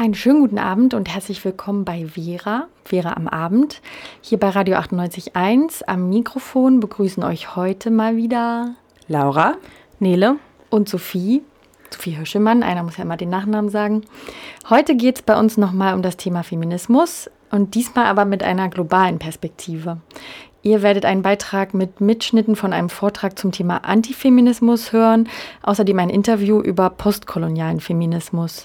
Einen schönen guten Abend und herzlich willkommen bei Vera, Vera am Abend, hier bei Radio 98.1. Am Mikrofon begrüßen euch heute mal wieder Laura. Nele und Sophie. Sophie Hirschemann, einer muss ja immer den Nachnamen sagen. Heute geht es bei uns nochmal um das Thema Feminismus und diesmal aber mit einer globalen Perspektive. Ihr werdet einen Beitrag mit Mitschnitten von einem Vortrag zum Thema Antifeminismus hören, außerdem ein Interview über postkolonialen Feminismus.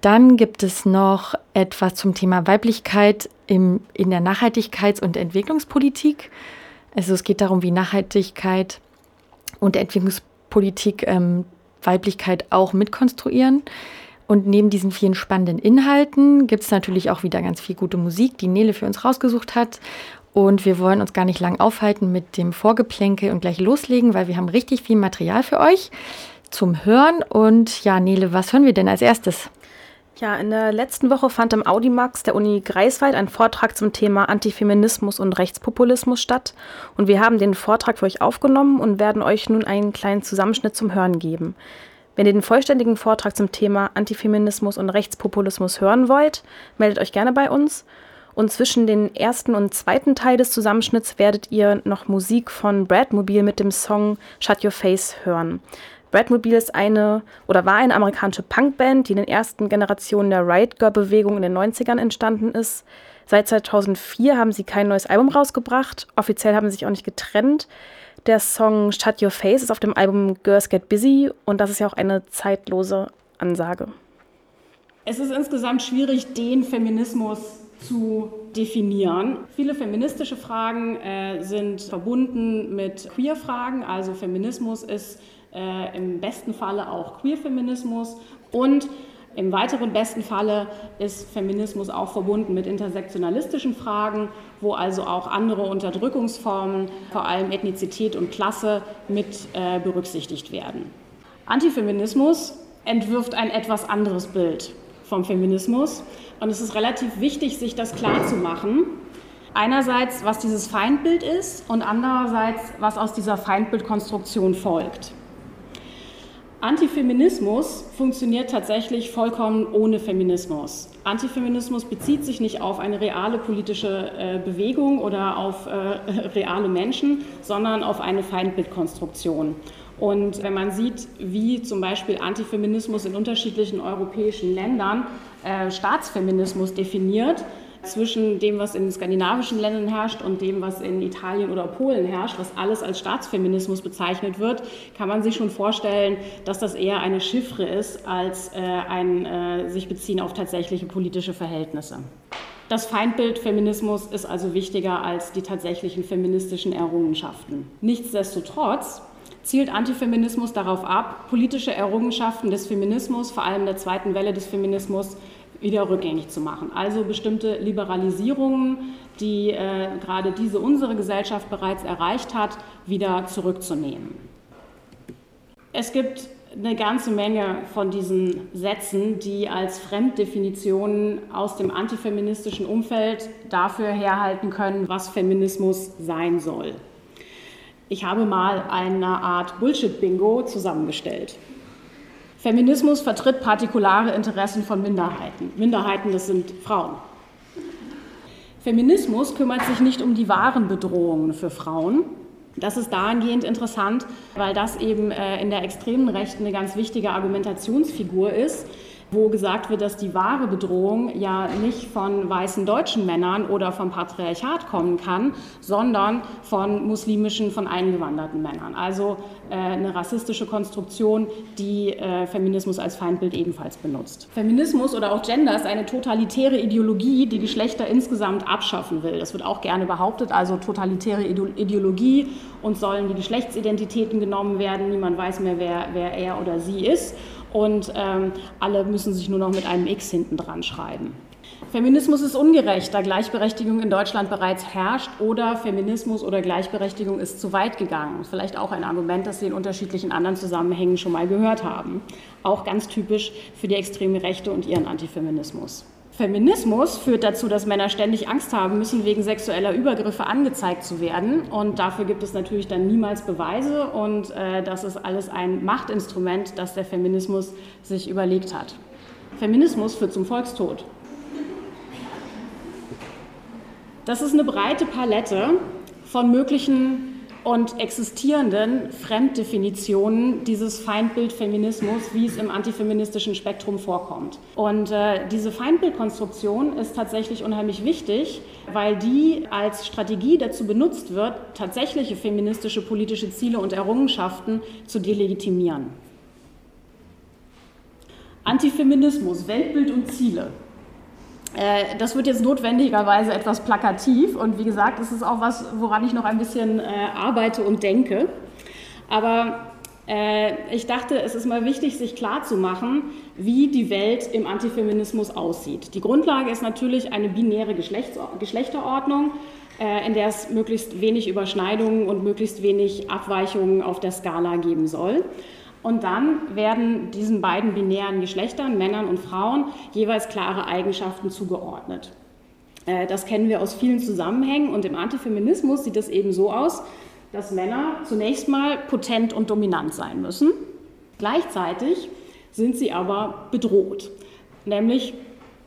Dann gibt es noch etwas zum Thema Weiblichkeit im, in der Nachhaltigkeits- und Entwicklungspolitik. Also es geht darum, wie Nachhaltigkeit und Entwicklungspolitik ähm, Weiblichkeit auch mitkonstruieren. Und neben diesen vielen spannenden Inhalten gibt es natürlich auch wieder ganz viel gute Musik, die Nele für uns rausgesucht hat. Und wir wollen uns gar nicht lang aufhalten mit dem Vorgeplänkel und gleich loslegen, weil wir haben richtig viel Material für euch zum Hören. Und ja, Nele, was hören wir denn als erstes? Ja, in der letzten Woche fand im Audimax der Uni Greifswald ein Vortrag zum Thema Antifeminismus und Rechtspopulismus statt. Und wir haben den Vortrag für euch aufgenommen und werden euch nun einen kleinen Zusammenschnitt zum Hören geben. Wenn ihr den vollständigen Vortrag zum Thema Antifeminismus und Rechtspopulismus hören wollt, meldet euch gerne bei uns. Und zwischen den ersten und zweiten Teil des Zusammenschnitts werdet ihr noch Musik von Bradmobil mit dem Song Shut Your Face hören. Bradmobile ist eine oder war eine amerikanische Punkband, die in den ersten Generationen der Riot Girl Bewegung in den 90ern entstanden ist. Seit 2004 haben sie kein neues Album rausgebracht. Offiziell haben sie sich auch nicht getrennt. Der Song Shut Your Face ist auf dem Album Girls Get Busy und das ist ja auch eine zeitlose Ansage. Es ist insgesamt schwierig, den Feminismus zu definieren. Viele feministische Fragen äh, sind verbunden mit Queer-Fragen. Also Feminismus ist äh, im besten Falle auch Queer-Feminismus und im weiteren besten Falle ist Feminismus auch verbunden mit intersektionalistischen Fragen, wo also auch andere Unterdrückungsformen, vor allem Ethnizität und Klasse, mit äh, berücksichtigt werden. Antifeminismus entwirft ein etwas anderes Bild vom Feminismus und es ist relativ wichtig, sich das klarzumachen. Einerseits, was dieses Feindbild ist und andererseits, was aus dieser Feindbildkonstruktion folgt. Antifeminismus funktioniert tatsächlich vollkommen ohne Feminismus. Antifeminismus bezieht sich nicht auf eine reale politische äh, Bewegung oder auf äh, reale Menschen, sondern auf eine Feindbildkonstruktion. Und wenn man sieht, wie zum Beispiel Antifeminismus in unterschiedlichen europäischen Ländern äh, Staatsfeminismus definiert, zwischen dem, was in skandinavischen Ländern herrscht und dem, was in Italien oder Polen herrscht, was alles als Staatsfeminismus bezeichnet wird, kann man sich schon vorstellen, dass das eher eine Chiffre ist als äh, ein äh, sich beziehen auf tatsächliche politische Verhältnisse. Das Feindbild Feminismus ist also wichtiger als die tatsächlichen feministischen Errungenschaften. Nichtsdestotrotz zielt Antifeminismus darauf ab, politische Errungenschaften des Feminismus, vor allem der zweiten Welle des Feminismus, wieder rückgängig zu machen. Also bestimmte Liberalisierungen, die äh, gerade diese unsere Gesellschaft bereits erreicht hat, wieder zurückzunehmen. Es gibt eine ganze Menge von diesen Sätzen, die als Fremddefinitionen aus dem antifeministischen Umfeld dafür herhalten können, was Feminismus sein soll. Ich habe mal eine Art Bullshit-Bingo zusammengestellt. Feminismus vertritt partikulare Interessen von Minderheiten. Minderheiten, das sind Frauen. Feminismus kümmert sich nicht um die wahren Bedrohungen für Frauen. Das ist dahingehend interessant, weil das eben äh, in der extremen Rechten eine ganz wichtige Argumentationsfigur ist, wo gesagt wird, dass die wahre Bedrohung ja nicht von weißen deutschen Männern oder vom Patriarchat kommen kann, sondern von muslimischen, von eingewanderten Männern. Also äh, eine rassistische Konstruktion, die äh, Feminismus als Feindbild ebenfalls benutzt. Feminismus oder auch Gender ist eine totalitäre Ideologie, die Geschlechter insgesamt abschaffen will. Das wird auch gerne behauptet, also totalitäre Ideologie und sollen die Geschlechtsidentitäten genommen werden. Niemand weiß mehr, wer, wer er oder sie ist und ähm, alle müssen sich nur noch mit einem X hinten dran schreiben. Feminismus ist ungerecht, da Gleichberechtigung in Deutschland bereits herrscht oder Feminismus oder Gleichberechtigung ist zu weit gegangen. Vielleicht auch ein Argument, das Sie in unterschiedlichen anderen Zusammenhängen schon mal gehört haben. Auch ganz typisch für die extreme Rechte und ihren Antifeminismus. Feminismus führt dazu, dass Männer ständig Angst haben müssen, wegen sexueller Übergriffe angezeigt zu werden. Und dafür gibt es natürlich dann niemals Beweise. Und äh, das ist alles ein Machtinstrument, das der Feminismus sich überlegt hat. Feminismus führt zum Volkstod. Das ist eine breite Palette von möglichen und existierenden Fremddefinitionen dieses Feindbild Feminismus, wie es im antifeministischen Spektrum vorkommt. Und äh, diese Feindbildkonstruktion ist tatsächlich unheimlich wichtig, weil die als Strategie dazu benutzt wird, tatsächliche feministische politische Ziele und Errungenschaften zu delegitimieren. Antifeminismus, Weltbild und Ziele. Äh, das wird jetzt notwendigerweise etwas plakativ und wie gesagt, es ist auch was, woran ich noch ein bisschen äh, arbeite und denke. Aber äh, ich dachte, es ist mal wichtig, sich klarzumachen, wie die Welt im Antifeminismus aussieht. Die Grundlage ist natürlich eine binäre Geschlechterordnung, äh, in der es möglichst wenig Überschneidungen und möglichst wenig Abweichungen auf der Skala geben soll. Und dann werden diesen beiden binären Geschlechtern, Männern und Frauen, jeweils klare Eigenschaften zugeordnet. Äh, das kennen wir aus vielen Zusammenhängen und im Antifeminismus sieht es eben so aus, dass Männer zunächst mal potent und dominant sein müssen. Gleichzeitig sind sie aber bedroht, nämlich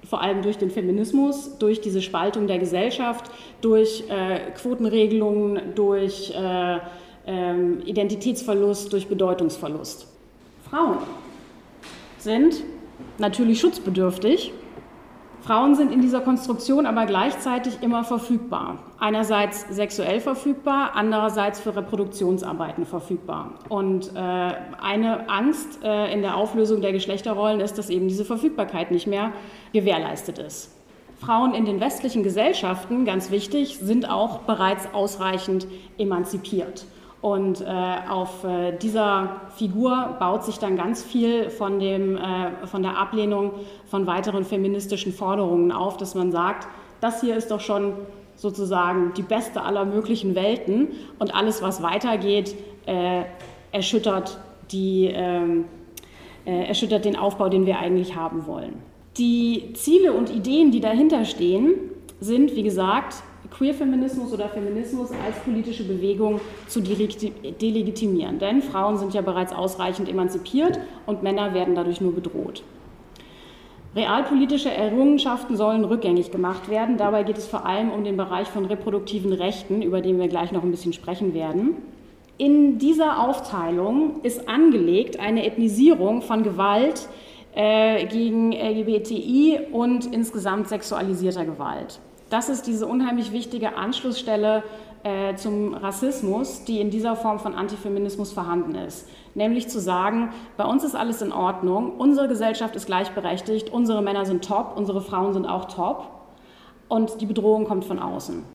vor allem durch den Feminismus, durch diese Spaltung der Gesellschaft, durch äh, Quotenregelungen, durch äh, ähm, Identitätsverlust durch Bedeutungsverlust. Frauen sind natürlich schutzbedürftig. Frauen sind in dieser Konstruktion aber gleichzeitig immer verfügbar. Einerseits sexuell verfügbar, andererseits für Reproduktionsarbeiten verfügbar. Und äh, eine Angst äh, in der Auflösung der Geschlechterrollen ist, dass eben diese Verfügbarkeit nicht mehr gewährleistet ist. Frauen in den westlichen Gesellschaften, ganz wichtig, sind auch bereits ausreichend emanzipiert. Und äh, auf äh, dieser Figur baut sich dann ganz viel von, dem, äh, von der Ablehnung von weiteren feministischen Forderungen auf, dass man sagt, das hier ist doch schon sozusagen die beste aller möglichen Welten und alles, was weitergeht, äh, erschüttert, die, ähm, äh, erschüttert den Aufbau, den wir eigentlich haben wollen. Die Ziele und Ideen, die dahinter stehen, sind, wie gesagt, Queerfeminismus oder Feminismus als politische Bewegung zu delegitimieren. Denn Frauen sind ja bereits ausreichend emanzipiert und Männer werden dadurch nur bedroht. Realpolitische Errungenschaften sollen rückgängig gemacht werden. Dabei geht es vor allem um den Bereich von reproduktiven Rechten, über den wir gleich noch ein bisschen sprechen werden. In dieser Aufteilung ist angelegt eine Ethnisierung von Gewalt äh, gegen LGBTI und insgesamt sexualisierter Gewalt. Das ist diese unheimlich wichtige Anschlussstelle äh, zum Rassismus, die in dieser Form von Antifeminismus vorhanden ist. Nämlich zu sagen, bei uns ist alles in Ordnung, unsere Gesellschaft ist gleichberechtigt, unsere Männer sind top, unsere Frauen sind auch top und die Bedrohung kommt von außen.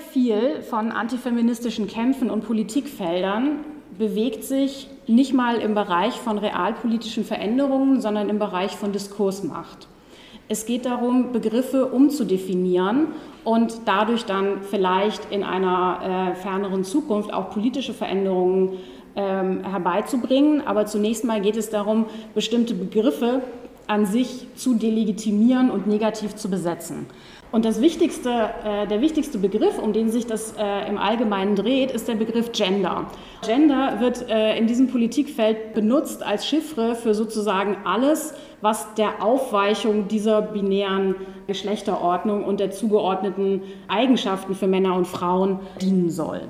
Viel von antifeministischen Kämpfen und Politikfeldern bewegt sich nicht mal im Bereich von realpolitischen Veränderungen, sondern im Bereich von Diskursmacht. Es geht darum, Begriffe umzudefinieren und dadurch dann vielleicht in einer äh, ferneren Zukunft auch politische Veränderungen ähm, herbeizubringen. Aber zunächst mal geht es darum, bestimmte Begriffe an sich zu delegitimieren und negativ zu besetzen. Und das wichtigste, äh, der wichtigste Begriff, um den sich das äh, im Allgemeinen dreht, ist der Begriff Gender. Gender wird äh, in diesem Politikfeld benutzt als Chiffre für sozusagen alles, was der Aufweichung dieser binären Geschlechterordnung und der zugeordneten Eigenschaften für Männer und Frauen dienen soll.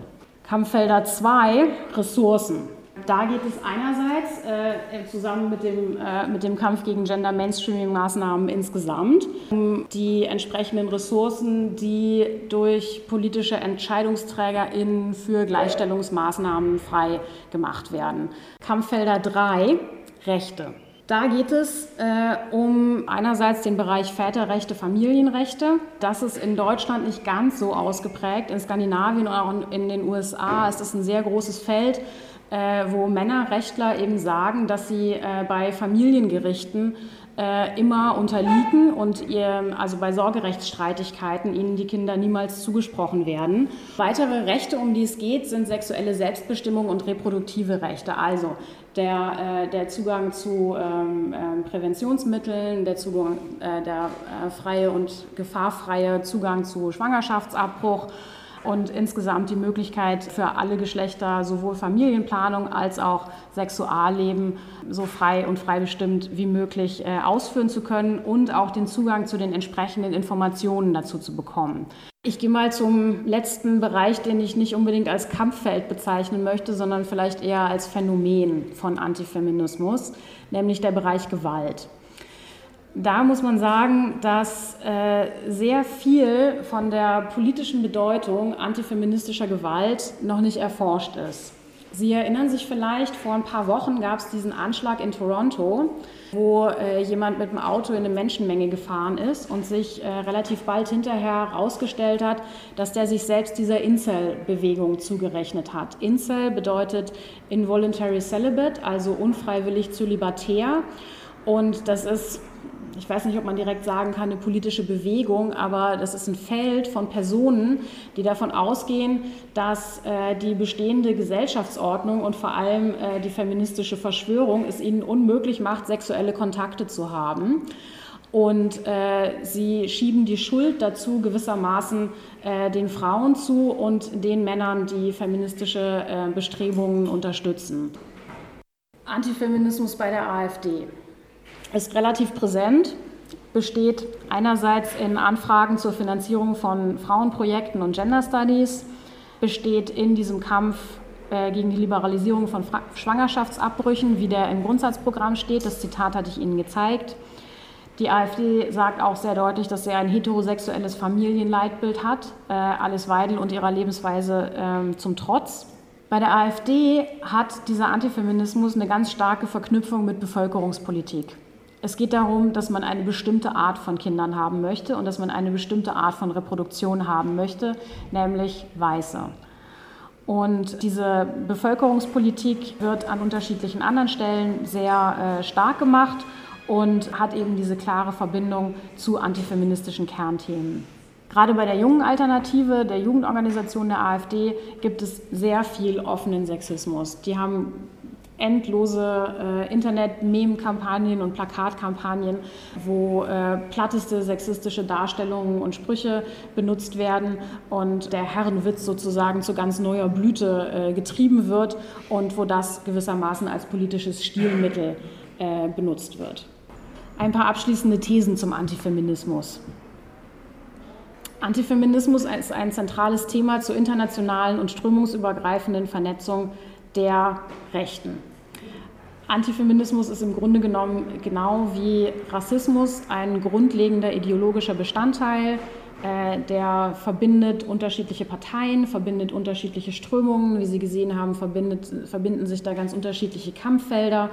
Kampffelder 2, Ressourcen. Da geht es einerseits äh, zusammen mit dem, äh, mit dem Kampf gegen Gender Mainstreaming Maßnahmen insgesamt um die entsprechenden Ressourcen, die durch politische EntscheidungsträgerInnen für Gleichstellungsmaßnahmen frei gemacht werden. Kampffelder 3, Rechte. Da geht es äh, um einerseits den Bereich Väterrechte, Familienrechte. Das ist in Deutschland nicht ganz so ausgeprägt. In Skandinavien und auch in den USA ist das ein sehr großes Feld äh, wo Männerrechtler eben sagen, dass sie äh, bei Familiengerichten äh, immer unterliegen und ihr, also bei Sorgerechtsstreitigkeiten ihnen die Kinder niemals zugesprochen werden. Weitere Rechte, um die es geht, sind sexuelle Selbstbestimmung und reproduktive Rechte. Also der, äh, der Zugang zu ähm, äh, Präventionsmitteln, der, Zugang, äh, der freie und gefahrfreie Zugang zu Schwangerschaftsabbruch und insgesamt die Möglichkeit für alle Geschlechter sowohl Familienplanung als auch Sexualleben so frei und frei bestimmt wie möglich äh, ausführen zu können und auch den Zugang zu den entsprechenden Informationen dazu zu bekommen. Ich gehe mal zum letzten Bereich, den ich nicht unbedingt als Kampffeld bezeichnen möchte, sondern vielleicht eher als Phänomen von Antifeminismus, nämlich der Bereich Gewalt da muss man sagen, dass äh, sehr viel von der politischen Bedeutung antifeministischer Gewalt noch nicht erforscht ist. Sie erinnern sich vielleicht, vor ein paar Wochen gab es diesen Anschlag in Toronto, wo äh, jemand mit dem Auto in eine Menschenmenge gefahren ist und sich äh, relativ bald hinterher herausgestellt hat, dass der sich selbst dieser Incel-Bewegung zugerechnet hat. Incel bedeutet Involuntary Celibate, also unfreiwillig zölibatär. Und das ist ich weiß nicht, ob man direkt sagen kann, eine politische Bewegung, aber das ist ein Feld von Personen, die davon ausgehen, dass äh, die bestehende Gesellschaftsordnung und vor allem äh, die feministische Verschwörung es ihnen unmöglich macht, sexuelle Kontakte zu haben. Und äh, sie schieben die Schuld dazu gewissermaßen äh, den Frauen zu und den Männern, die feministische äh, Bestrebungen unterstützen. Antifeminismus bei der AfD ist relativ präsent, besteht einerseits in Anfragen zur Finanzierung von Frauenprojekten und Gender Studies, besteht in diesem Kampf äh, gegen die Liberalisierung von Schwangerschaftsabbrüchen, wie der im Grundsatzprogramm steht. Das Zitat hatte ich Ihnen gezeigt. Die AfD sagt auch sehr deutlich, dass sie ein heterosexuelles Familienleitbild hat, äh, Alice Weidel und ihrer Lebensweise äh, zum Trotz. Bei der AfD hat dieser Antifeminismus eine ganz starke Verknüpfung mit Bevölkerungspolitik. Es geht darum, dass man eine bestimmte Art von Kindern haben möchte und dass man eine bestimmte Art von Reproduktion haben möchte, nämlich Weiße. Und diese Bevölkerungspolitik wird an unterschiedlichen anderen Stellen sehr äh, stark gemacht und hat eben diese klare Verbindung zu antifeministischen Kernthemen. Gerade bei der jungen Alternative, der Jugendorganisation der AfD, gibt es sehr viel offenen Sexismus. Die haben endlose äh, Internet-Meme-Kampagnen und Plakatkampagnen, wo äh, platteste sexistische Darstellungen und Sprüche benutzt werden und der Herrenwitz sozusagen zu ganz neuer Blüte äh, getrieben wird und wo das gewissermaßen als politisches Stilmittel äh, benutzt wird. Ein paar abschließende Thesen zum Antifeminismus. Antifeminismus ist ein zentrales Thema zur internationalen und strömungsübergreifenden Vernetzung der Rechten. Antifeminismus ist im Grunde genommen genau wie Rassismus ein grundlegender ideologischer Bestandteil, äh, der verbindet unterschiedliche Parteien, verbindet unterschiedliche Strömungen. Wie Sie gesehen haben, verbinden sich da ganz unterschiedliche Kampffelder.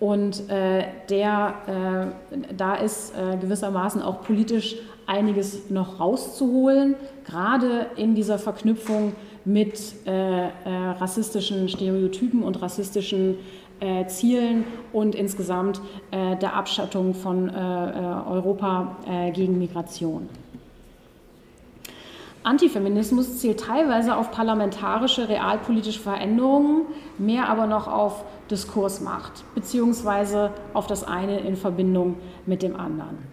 Und äh, der, äh, da ist äh, gewissermaßen auch politisch einiges noch rauszuholen, gerade in dieser Verknüpfung mit äh, äh, rassistischen Stereotypen und rassistischen äh, Zielen und insgesamt äh, der Abschattung von äh, Europa gegen Migration. Antifeminismus zielt teilweise auf parlamentarische realpolitische Veränderungen, mehr aber noch auf Diskurs macht, beziehungsweise auf das eine in Verbindung mit dem anderen.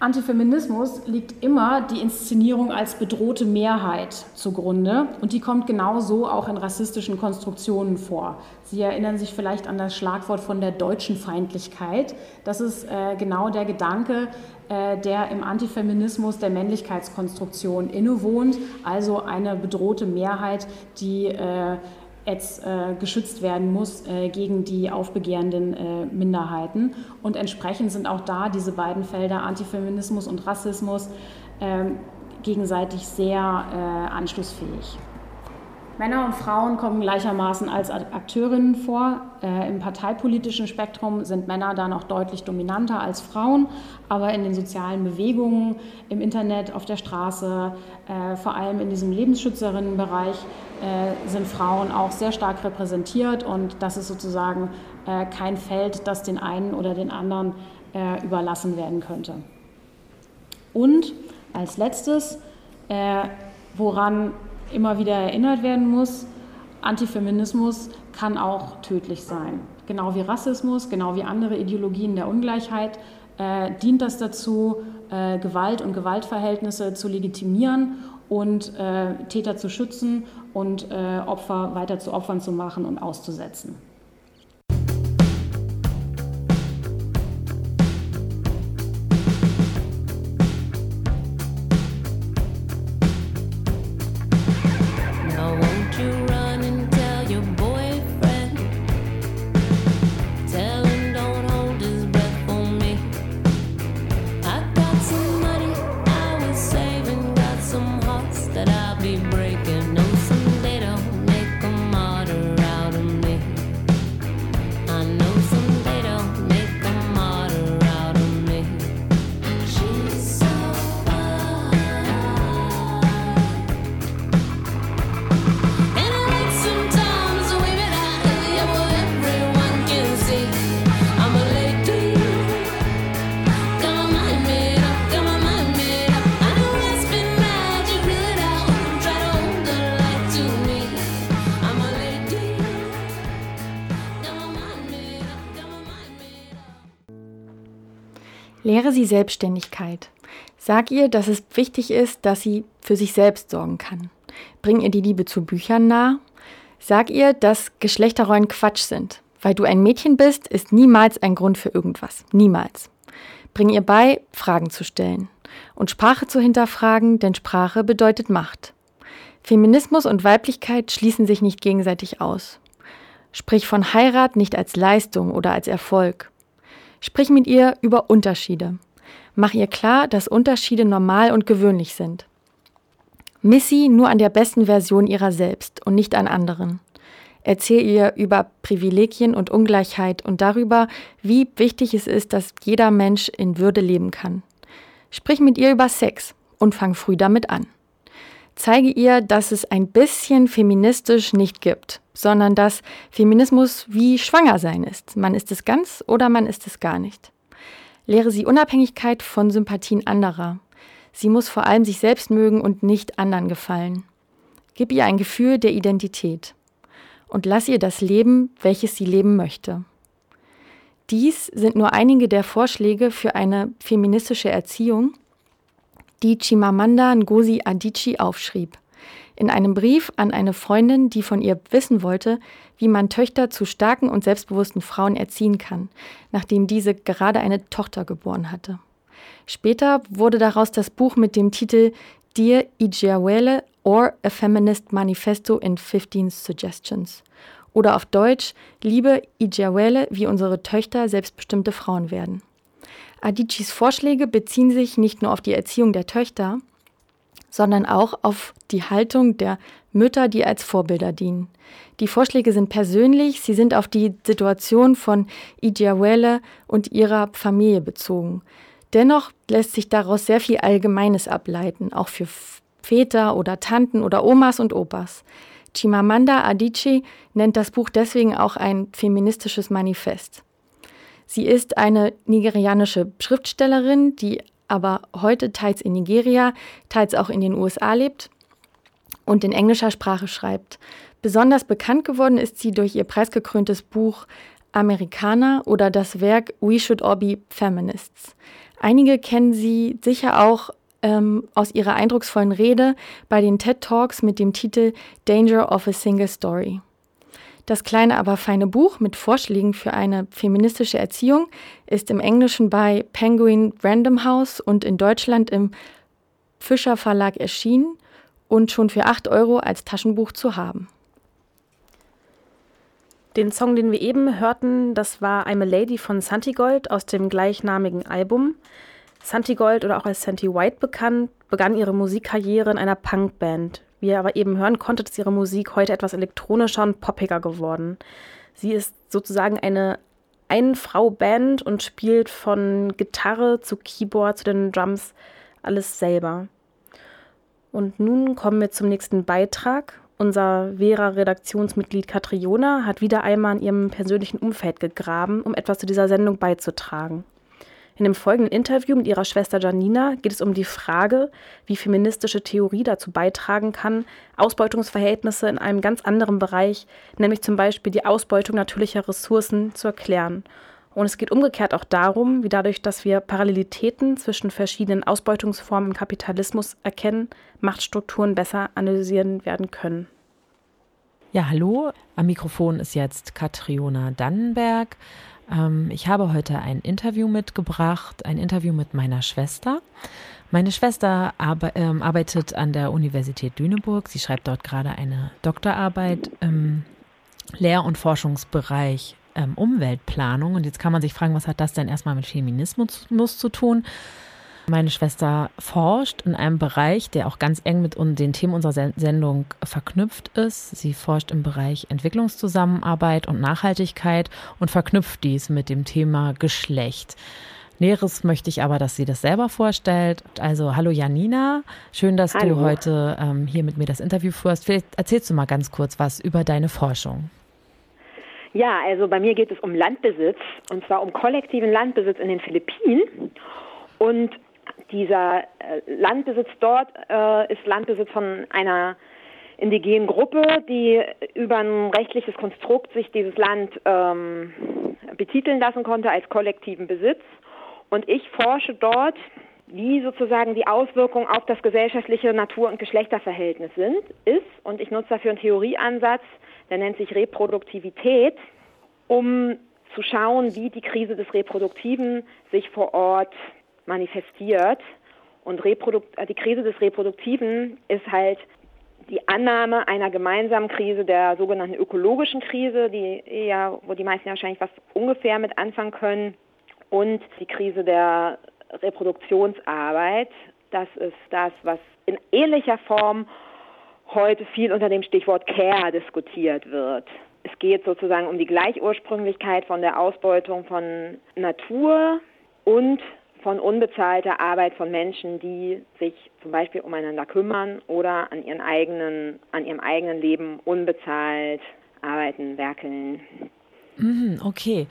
Antifeminismus liegt immer die Inszenierung als bedrohte Mehrheit zugrunde und die kommt genauso auch in rassistischen Konstruktionen vor. Sie erinnern sich vielleicht an das Schlagwort von der deutschen Feindlichkeit. Das ist äh, genau der Gedanke, äh, der im Antifeminismus der Männlichkeitskonstruktion innewohnt, also eine bedrohte Mehrheit, die äh, jetzt äh, geschützt werden muss äh, gegen die aufbegehrenden äh, Minderheiten. Und entsprechend sind auch da diese beiden Felder Antifeminismus und Rassismus ähm, gegenseitig sehr äh, anschlussfähig. Männer und Frauen kommen gleichermaßen als Akteurinnen vor. Äh, Im parteipolitischen Spektrum sind Männer da noch deutlich dominanter als Frauen, aber in den sozialen Bewegungen, im Internet, auf der Straße, äh, vor allem in diesem Lebensschützerinnenbereich äh, sind Frauen auch sehr stark repräsentiert und das ist sozusagen äh, kein Feld, das den einen oder den anderen äh, überlassen werden könnte. Und als letztes, äh, woran immer wieder erinnert werden muss, Antifeminismus kann auch tödlich sein. Genau wie Rassismus, genau wie andere Ideologien der Ungleichheit äh, dient das dazu, äh, Gewalt und Gewaltverhältnisse zu legitimieren und äh, Täter zu schützen und äh, Opfer weiter zu Opfern zu machen und auszusetzen. Lehre sie Selbstständigkeit. Sag ihr, dass es wichtig ist, dass sie für sich selbst sorgen kann. Bring ihr die Liebe zu Büchern nah. Sag ihr, dass Geschlechterrollen Quatsch sind. Weil du ein Mädchen bist, ist niemals ein Grund für irgendwas. Niemals. Bring ihr bei, Fragen zu stellen. Und Sprache zu hinterfragen, denn Sprache bedeutet Macht. Feminismus und Weiblichkeit schließen sich nicht gegenseitig aus. Sprich von Heirat nicht als Leistung oder als Erfolg. Sprich mit ihr über Unterschiede. Mach ihr klar, dass Unterschiede normal und gewöhnlich sind. Miss sie nur an der besten Version ihrer selbst und nicht an anderen. Erzähl ihr über Privilegien und Ungleichheit und darüber, wie wichtig es ist, dass jeder Mensch in Würde leben kann. Sprich mit ihr über Sex und fang früh damit an. Zeige ihr, dass es ein bisschen feministisch nicht gibt, sondern dass Feminismus wie Schwangersein ist. Man ist es ganz oder man ist es gar nicht. Lehre sie Unabhängigkeit von Sympathien anderer. Sie muss vor allem sich selbst mögen und nicht anderen gefallen. Gib ihr ein Gefühl der Identität und lass ihr das Leben, welches sie leben möchte. Dies sind nur einige der Vorschläge für eine feministische Erziehung, die Chimamanda Ngozi Adichie aufschrieb in einem Brief an eine Freundin, die von ihr wissen wollte, wie man Töchter zu starken und selbstbewussten Frauen erziehen kann, nachdem diese gerade eine Tochter geboren hatte. Später wurde daraus das Buch mit dem Titel Dear Ijeawele or A Feminist Manifesto in 15 Suggestions oder auf Deutsch Liebe Ijeawele, wie unsere Töchter selbstbestimmte Frauen werden. Adichis Vorschläge beziehen sich nicht nur auf die Erziehung der Töchter, sondern auch auf die Haltung der Mütter, die als Vorbilder dienen. Die Vorschläge sind persönlich, sie sind auf die Situation von Idiawele und ihrer Familie bezogen. Dennoch lässt sich daraus sehr viel Allgemeines ableiten, auch für Väter oder Tanten oder Omas und Opas. Chimamanda Adichie nennt das Buch deswegen auch ein feministisches Manifest. Sie ist eine nigerianische Schriftstellerin, die aber heute teils in Nigeria, teils auch in den USA lebt und in englischer Sprache schreibt. Besonders bekannt geworden ist sie durch ihr preisgekröntes Buch Amerikaner oder das Werk We Should All Be Feminists. Einige kennen sie sicher auch ähm, aus ihrer eindrucksvollen Rede bei den TED Talks mit dem Titel Danger of a Single Story. Das kleine, aber feine Buch mit Vorschlägen für eine feministische Erziehung ist im Englischen bei Penguin Random House und in Deutschland im Fischer Verlag erschienen und schon für 8 Euro als Taschenbuch zu haben. Den Song, den wir eben hörten, das war I'm a Lady von Santigold aus dem gleichnamigen Album. Santigold oder auch als Santi White bekannt, begann ihre Musikkarriere in einer Punkband. Wie ihr aber eben hören konntet, ist ihre Musik heute etwas elektronischer und poppiger geworden. Sie ist sozusagen eine Ein-Frau-Band und spielt von Gitarre zu Keyboard zu den Drums alles selber. Und nun kommen wir zum nächsten Beitrag. Unser Vera-Redaktionsmitglied Katriona hat wieder einmal in ihrem persönlichen Umfeld gegraben, um etwas zu dieser Sendung beizutragen. In dem folgenden Interview mit ihrer Schwester Janina geht es um die Frage, wie feministische Theorie dazu beitragen kann, Ausbeutungsverhältnisse in einem ganz anderen Bereich, nämlich zum Beispiel die Ausbeutung natürlicher Ressourcen, zu erklären. Und es geht umgekehrt auch darum, wie dadurch, dass wir Parallelitäten zwischen verschiedenen Ausbeutungsformen im Kapitalismus erkennen, Machtstrukturen besser analysieren werden können. Ja, hallo. Am Mikrofon ist jetzt Katriona Dannenberg. Ähm, ich habe heute ein Interview mitgebracht, ein Interview mit meiner Schwester. Meine Schwester arbe ähm, arbeitet an der Universität Lüneburg. Sie schreibt dort gerade eine Doktorarbeit im Lehr- und Forschungsbereich ähm, Umweltplanung. Und jetzt kann man sich fragen, was hat das denn erstmal mit Feminismus zu tun? Meine Schwester forscht in einem Bereich, der auch ganz eng mit den Themen unserer Sendung verknüpft ist. Sie forscht im Bereich Entwicklungszusammenarbeit und Nachhaltigkeit und verknüpft dies mit dem Thema Geschlecht. Näheres möchte ich aber, dass sie das selber vorstellt. Also, hallo Janina, schön, dass hallo. du heute ähm, hier mit mir das Interview führst. Vielleicht erzählst du mal ganz kurz was über deine Forschung. Ja, also bei mir geht es um Landbesitz und zwar um kollektiven Landbesitz in den Philippinen. Und dieser äh, Landbesitz dort äh, ist Landbesitz von einer indigenen Gruppe, die über ein rechtliches Konstrukt sich dieses Land ähm, betiteln lassen konnte als kollektiven Besitz. Und ich forsche dort, wie sozusagen die Auswirkungen auf das gesellschaftliche Natur- und Geschlechterverhältnis sind, ist. Und ich nutze dafür einen Theorieansatz, der nennt sich Reproduktivität, um zu schauen, wie die Krise des Reproduktiven sich vor Ort manifestiert. Und Reprodukt die Krise des Reproduktiven ist halt die Annahme einer gemeinsamen Krise, der sogenannten ökologischen Krise, die ja, wo die meisten wahrscheinlich was ungefähr mit anfangen können, und die Krise der Reproduktionsarbeit. Das ist das, was in ähnlicher Form heute viel unter dem Stichwort Care diskutiert wird. Es geht sozusagen um die Gleichursprünglichkeit von der Ausbeutung von Natur und von unbezahlter Arbeit von Menschen, die sich zum Beispiel umeinander kümmern oder an, ihren eigenen, an ihrem eigenen Leben unbezahlt arbeiten, werkeln. Mhm, okay.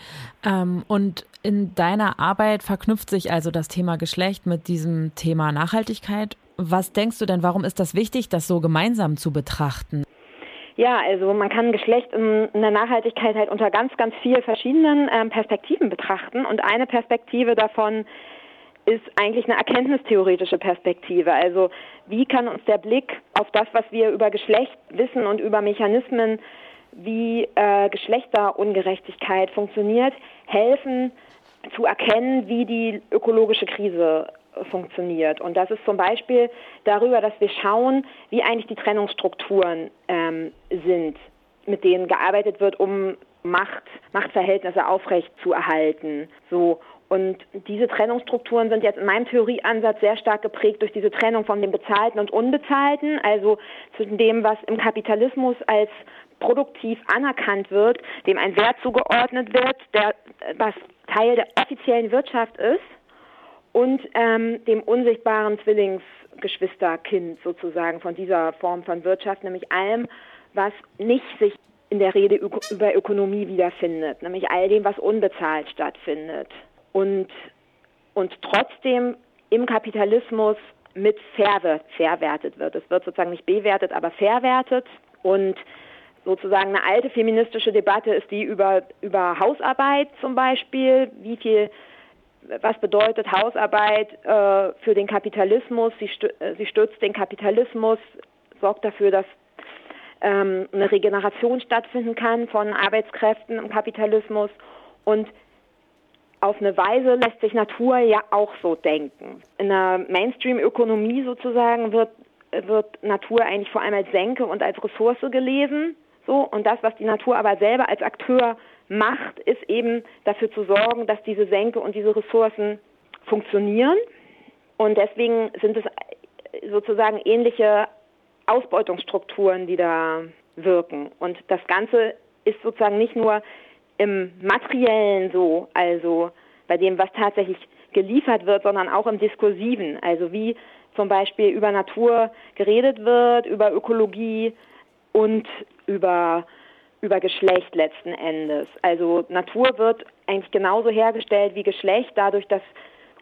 Ähm, und in deiner Arbeit verknüpft sich also das Thema Geschlecht mit diesem Thema Nachhaltigkeit. Was denkst du denn, warum ist das wichtig, das so gemeinsam zu betrachten? Ja, also man kann Geschlecht in, der Nachhaltigkeit halt unter ganz, ganz vielen verschiedenen ähm, Perspektiven betrachten. Und eine Perspektive davon ist eigentlich eine erkenntnistheoretische Perspektive. Also wie kann uns der Blick auf das, was wir über Geschlecht wissen und über Mechanismen, wie äh, Geschlechterungerechtigkeit funktioniert, helfen zu erkennen, wie die ökologische Krise funktioniert. Und das ist zum Beispiel darüber, dass wir schauen, wie eigentlich die Trennungsstrukturen ähm, sind, mit denen gearbeitet wird, um Macht, Machtverhältnisse aufrecht zu erhalten. So. Und diese Trennungsstrukturen sind jetzt in meinem Theorieansatz sehr stark geprägt durch diese Trennung von dem Bezahlten und Unbezahlten, also zwischen dem, was im Kapitalismus als produktiv anerkannt wird, dem ein Wert zugeordnet wird, der was Teil der offiziellen Wirtschaft ist, und ähm, dem unsichtbaren Zwillingsgeschwisterkind sozusagen von dieser Form von Wirtschaft, nämlich allem, was nicht sich in der Rede über Ökonomie wiederfindet, nämlich all dem, was unbezahlt stattfindet und, und trotzdem im Kapitalismus mit verwertet wird. Es wird sozusagen nicht bewertet, aber verwertet und sozusagen eine alte feministische Debatte ist die über, über Hausarbeit zum Beispiel. Wie viel, was bedeutet Hausarbeit äh, für den Kapitalismus? Sie, äh, sie stützt den Kapitalismus, sorgt dafür, dass ähm, eine Regeneration stattfinden kann von Arbeitskräften im Kapitalismus. Und auf eine Weise lässt sich Natur ja auch so denken. In der Mainstream-Ökonomie sozusagen wird, wird Natur eigentlich vor allem als Senke und als Ressource gelesen. So, und das, was die Natur aber selber als Akteur macht, ist eben dafür zu sorgen, dass diese Senke und diese Ressourcen funktionieren. Und deswegen sind es sozusagen ähnliche Ausbeutungsstrukturen, die da wirken. Und das Ganze ist sozusagen nicht nur im materiellen so, also bei dem, was tatsächlich geliefert wird, sondern auch im diskursiven, also wie zum Beispiel über Natur geredet wird, über Ökologie und über, über Geschlecht letzten Endes. Also Natur wird eigentlich genauso hergestellt wie Geschlecht, dadurch, dass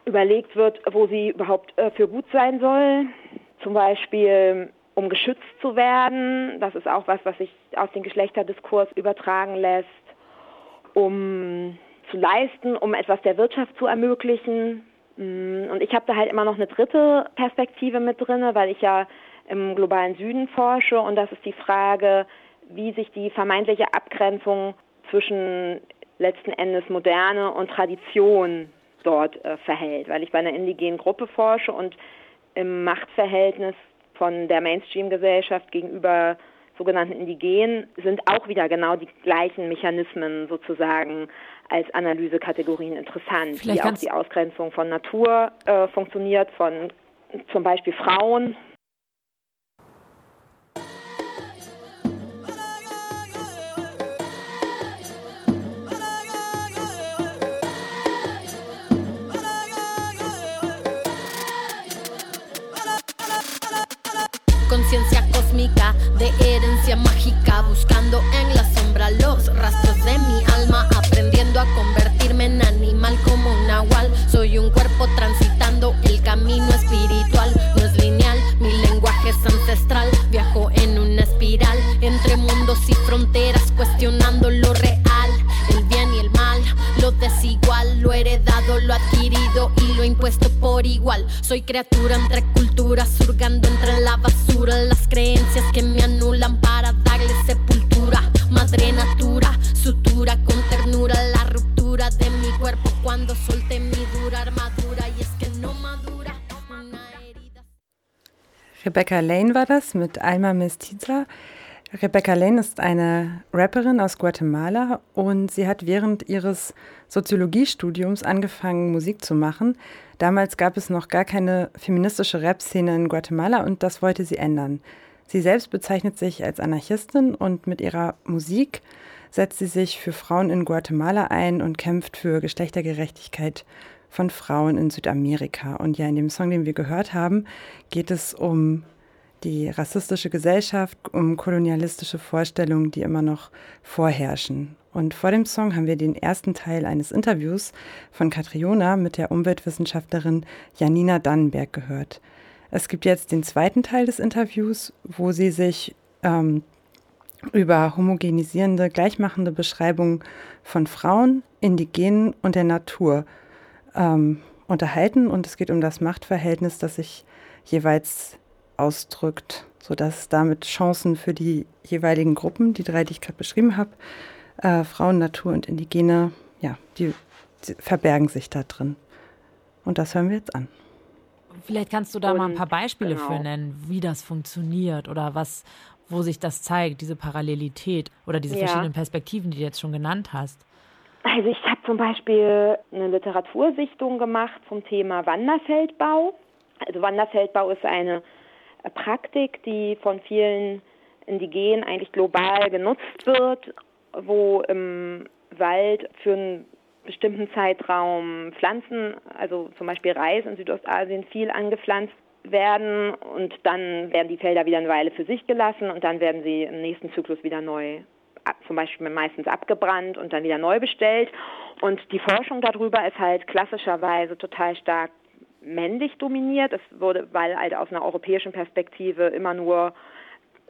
überlegt wird, wo sie überhaupt äh, für gut sein soll. Zum Beispiel um geschützt zu werden. Das ist auch was, was sich aus dem Geschlechterdiskurs übertragen lässt um zu leisten, um etwas der Wirtschaft zu ermöglichen. Mm, und ich habe da halt immer noch eine dritte Perspektive mit drin, weil ich ja im globalen Süden forsche und das ist die Frage, wie sich die vermeintliche Abgrenzung zwischen letzten Endes Moderne und Tradition dort äh, verhält, weil ich bei einer indigenen Gruppe forsche und im Machtverhältnis von der Mainstream-Gesellschaft gegenüber sogenannten Indigenen sind auch wieder genau die gleichen Mechanismen sozusagen als Analysekategorien interessant, Vielleicht wie auch die Ausgrenzung von Natur äh, funktioniert, von zum Beispiel Frauen buscando en la sombra los rastros de mi alma, aprendiendo a convertirme en animal como un nahual. Soy un cuerpo transitando el camino espiritual, no es lineal, mi lenguaje es ancestral, viajo en una espiral entre mundos y fronteras, cuestionando lo real, el bien y el mal, lo desigual, lo heredado, lo adquirido y lo impuesto por igual. Soy criatura entre culturas, surgando entre la Rebecca Lane war das mit Alma Mestiza. Rebecca Lane ist eine Rapperin aus Guatemala und sie hat während ihres Soziologiestudiums angefangen, Musik zu machen. Damals gab es noch gar keine feministische Rap-Szene in Guatemala und das wollte sie ändern. Sie selbst bezeichnet sich als Anarchistin und mit ihrer Musik setzt sie sich für Frauen in Guatemala ein und kämpft für Geschlechtergerechtigkeit von Frauen in Südamerika. Und ja, in dem Song, den wir gehört haben, geht es um die rassistische Gesellschaft, um kolonialistische Vorstellungen, die immer noch vorherrschen. Und vor dem Song haben wir den ersten Teil eines Interviews von Katriona mit der Umweltwissenschaftlerin Janina Dannenberg gehört. Es gibt jetzt den zweiten Teil des Interviews, wo sie sich ähm, über homogenisierende, gleichmachende Beschreibungen von Frauen, Indigenen und der Natur ähm, unterhalten. Und es geht um das Machtverhältnis, das sich jeweils ausdrückt, sodass damit Chancen für die jeweiligen Gruppen, die drei, die ich gerade beschrieben habe, äh, Frauen, Natur und Indigene, ja, die, die, verbergen sich da drin. Und das hören wir jetzt an. Vielleicht kannst du da und, mal ein paar Beispiele genau. für nennen, wie das funktioniert oder was, wo sich das zeigt, diese Parallelität oder diese Ja. verschiedenen Perspektiven, die du jetzt schon genannt hast. Also ich habe zum Beispiel eine Literatursichtung gemacht zum Thema Wanderfeldbau. Also Wanderfeldbau ist eine Praktik, die von vielen Indigenen eigentlich global genutzt wird, wo im Wald für einen bestimmten Zeitraum Pflanzen, also zum Beispiel Reis in Südostasien, viel angepflanzt werden und dann werden die Felder wieder eine Weile für sich gelassen und dann werden sie im nächsten Zyklus wieder neu zum Beispiel meistens abgebrannt und dann wieder neu bestellt. Und die Forschung darüber ist halt klassischerweise total stark männlich dominiert. Es wurde, weil halt aus einer europäischen Perspektive immer nur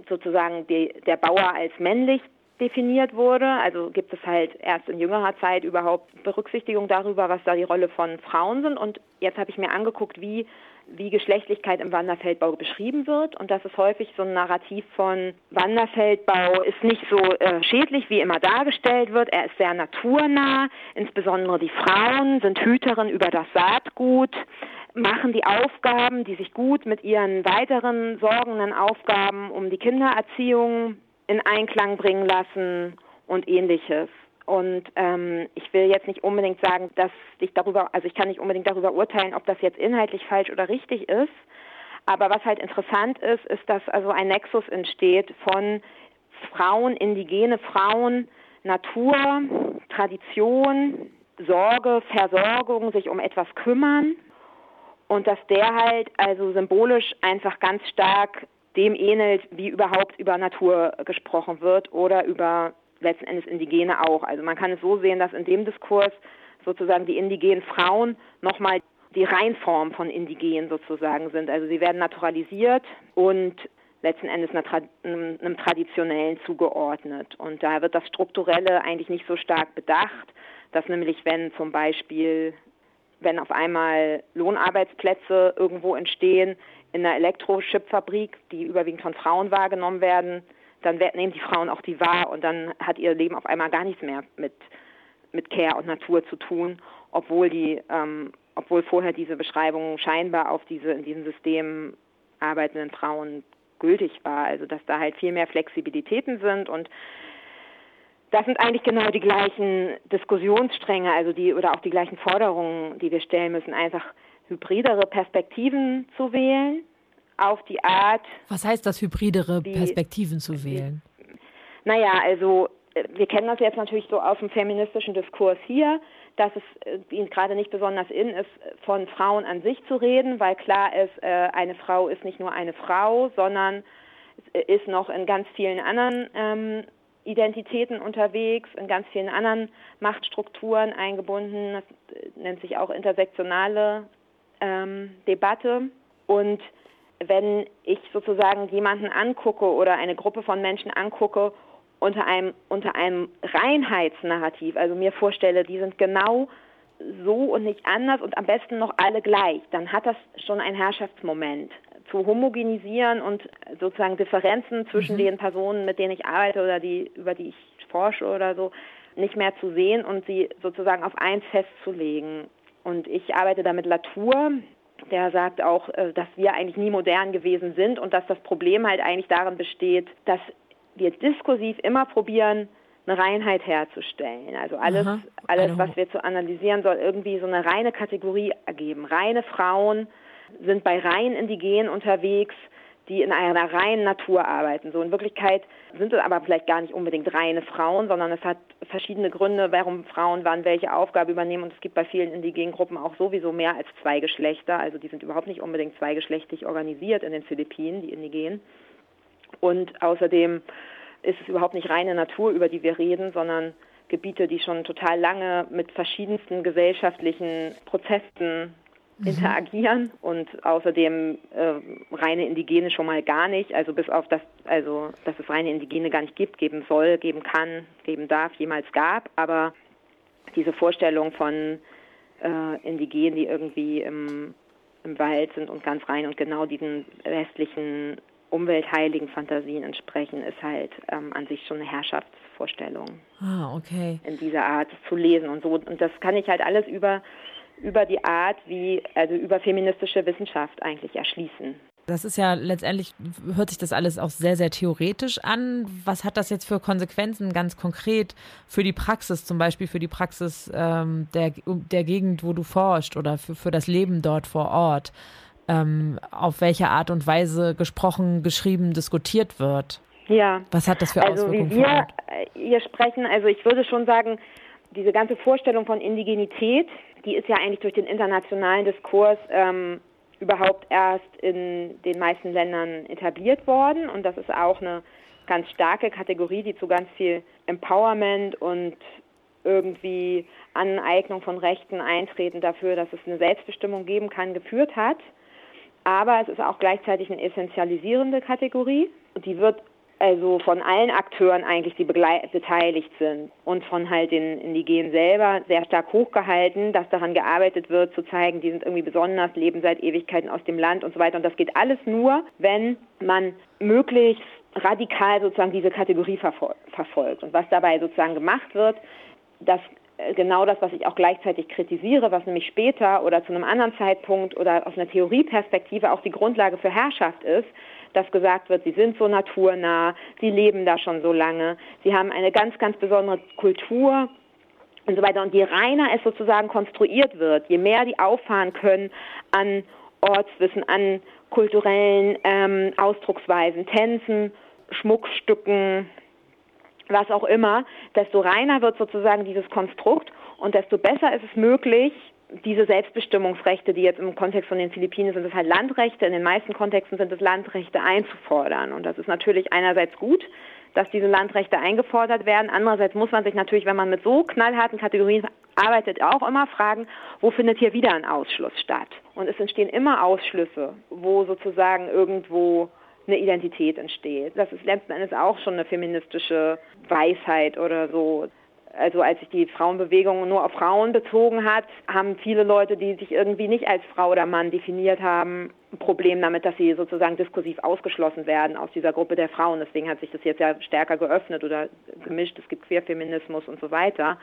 sozusagen die, der Bauer als männlich definiert wurde. Also gibt es halt erst in jüngerer Zeit überhaupt Berücksichtigung darüber, was da die Rolle von Frauen sind. Und jetzt habe ich mir angeguckt, wie wie Geschlechtlichkeit im Wanderfeldbau beschrieben wird. Und das ist häufig so ein Narrativ von Wanderfeldbau ist nicht so äh, schädlich, wie immer dargestellt wird. Er ist sehr naturnah. Insbesondere die Frauen sind Hüterin über das Saatgut, machen die Aufgaben, die sich gut mit ihren weiteren sorgenden Aufgaben um die Kindererziehung in Einklang bringen lassen und ähnliches. Und ähm, ich will jetzt nicht unbedingt sagen, dass ich darüber, also ich kann nicht unbedingt darüber urteilen, ob das jetzt inhaltlich falsch oder richtig ist. Aber was halt interessant ist, ist, dass also ein Nexus entsteht von Frauen, indigene Frauen, Natur, Tradition, Sorge, Versorgung, sich um etwas kümmern. Und dass der halt also symbolisch einfach ganz stark dem ähnelt, wie überhaupt über Natur gesprochen wird oder über letzten Endes Indigene auch. Also man kann es so sehen, dass in dem Diskurs sozusagen die indigenen Frauen nochmal die Reinform von Indigenen sozusagen sind. Also sie werden naturalisiert und letzten Endes einem, einem Traditionellen zugeordnet. Und da wird das Strukturelle eigentlich nicht so stark bedacht, dass nämlich wenn zum Beispiel, wenn auf einmal Lohnarbeitsplätze irgendwo entstehen in einer Elektrochipfabrik, die überwiegend von Frauen wahrgenommen werden, dann nehmen die Frauen auch die wahr und dann hat ihr Leben auf einmal gar nichts mehr mit, mit Care und Natur zu tun, obwohl die, ähm, obwohl vorher diese Beschreibung scheinbar auf diese in diesem System arbeitenden Frauen gültig war. Also dass da halt viel mehr Flexibilitäten sind und das sind eigentlich genau die gleichen Diskussionsstränge, also die oder auch die gleichen Forderungen, die wir stellen müssen, einfach hybridere Perspektiven zu wählen auf die Art. Was heißt das, hybridere Perspektiven zu wählen? Naja, also äh, wir kennen das jetzt natürlich so aus dem feministischen Diskurs hier, dass es äh, gerade nicht besonders in ist, von Frauen an sich zu reden, weil klar ist, äh, eine Frau ist nicht nur eine Frau, sondern ist noch in ganz vielen anderen ähm, Identitäten unterwegs, in ganz vielen anderen Machtstrukturen eingebunden. Das nennt sich auch intersektionale ähm, Debatte. Und wenn ich sozusagen jemanden angucke oder eine Gruppe von Menschen angucke unter einem, unter einem Reinheitsnarrativ, also mir vorstelle, die sind genau so und nicht anders und am besten noch alle gleich, dann hat das schon einen Herrschaftsmoment. Zu homogenisieren und sozusagen Differenzen zwischen mhm. den Personen, mit denen ich arbeite oder die, über die ich forsche oder so, nicht mehr zu sehen und sie sozusagen auf eins festzulegen. Und ich arbeite da mit Latour, der sagt auch, äh, dass wir eigentlich nie modern gewesen sind und dass das Problem halt eigentlich darin besteht, dass wir diskursiv immer probieren, eine Reinheit herzustellen. Also alles, Aha, alles, was wir zu analysieren, soll irgendwie so eine reine Kategorie ergeben. Reine Frauen sind bei rein Indigenen unterwegs, die in einer reinen Natur arbeiten. So in Wirklichkeit sind es aber vielleicht gar nicht unbedingt reine Frauen, sondern es hat verschiedene Gründe, warum Frauen wann welche Aufgabe übernehmen. Und es gibt bei vielen indigenen Gruppen auch sowieso mehr als zwei Geschlechter. Also die sind überhaupt nicht unbedingt zweigeschlechtlich organisiert in den Philippinen, die Indigenen. Und außerdem ist es überhaupt nicht reine Natur, über die wir reden, sondern Gebiete, die schon total lange mit verschiedensten gesellschaftlichen Prozessen mhm. interagieren und außerdem äh, reine Indigene schon mal gar nicht, also bis auf das, also dass es reine Indigene gar nicht gibt, geben soll, geben kann, geben darf, jemals gab, aber diese Vorstellung von äh, Indigenen, die irgendwie im, im Wald sind und ganz rein und genau diesen westlichen umweltheiligen Fantasien entsprechen, ist halt ähm, an sich schon eine Herrschaftsvorstellung. Ah, okay. In dieser Art zu lesen und so. Und das kann ich halt alles über über die Art, wie, also über feministische Wissenschaft eigentlich erschließen. Das ist ja letztendlich, hört sich das alles auch sehr, sehr theoretisch an. Was hat das jetzt für Konsequenzen ganz konkret für die Praxis, zum Beispiel für die Praxis ähm, der, der Gegend, wo du forschst oder für, für das Leben dort vor Ort? Ähm, auf welche Art und Weise gesprochen, geschrieben, diskutiert wird? Ja. Was hat das für also Auswirkungen? Wie wir hier sprechen, also ich würde schon sagen, diese ganze Vorstellung von Indigenität, die ist ja eigentlich durch den internationalen Diskurs ähm, überhaupt erst in den meisten Ländern etabliert worden. Und das ist auch eine ganz starke Kategorie, die zu ganz viel Empowerment und irgendwie Aneignung von Rechten, Eintreten dafür, dass es eine Selbstbestimmung geben kann, geführt hat. Aber es ist auch gleichzeitig eine essentialisierende Kategorie. die wird also von allen Akteuren eigentlich, die beteiligt sind und von halt den Indigenen selber sehr stark hochgehalten, dass daran gearbeitet wird, zu zeigen, die sind irgendwie besonders, leben seit Ewigkeiten aus dem Land und so weiter. Und das geht alles nur, wenn man möglichst radikal sozusagen diese Kategorie verfolgt. Und was dabei sozusagen gemacht wird, das äh, genau das, was ich auch gleichzeitig kritisiere, was nämlich später oder zu einem anderen Zeitpunkt oder aus einer Theorieperspektive auch die Grundlage für Herrschaft ist, dass gesagt wird, sie sind so naturnah, sie leben da schon so lange, sie haben eine ganz, ganz besondere Kultur und so weiter. Und je reiner es sozusagen konstruiert wird, je mehr die auffahren können an Ortswissen, an kulturellen ähm, Ausdrucksweisen, Tänzen, Schmuckstücken, was auch immer, desto reiner wird sozusagen dieses Konstrukt und desto besser ist es möglich, diese Selbstbestimmungsrechte, die jetzt im Kontext von den Philippinen sind es halt Landrechte, in den meisten Kontexten sind es Landrechte einzufordern. Und das ist natürlich einerseits gut, dass diese Landrechte eingefordert werden. Andererseits muss man sich natürlich, wenn man mit so knallharten Kategorien arbeitet, auch immer fragen, wo findet hier wieder ein Ausschluss statt? Und es entstehen immer Ausschlüsse, wo sozusagen irgendwo eine Identität entsteht. Das ist letzten Endes auch schon eine feministische Weisheit oder so also als sich die Frauenbewegung nur auf Frauen bezogen hat, haben viele Leute, die sich irgendwie nicht als Frau oder Mann definiert haben, ein Problem damit, dass sie sozusagen diskursiv ausgeschlossen werden aus dieser Gruppe der Frauen. Deswegen hat sich das jetzt ja stärker geöffnet oder gemischt. Es gibt Queerfeminismus und so weiter.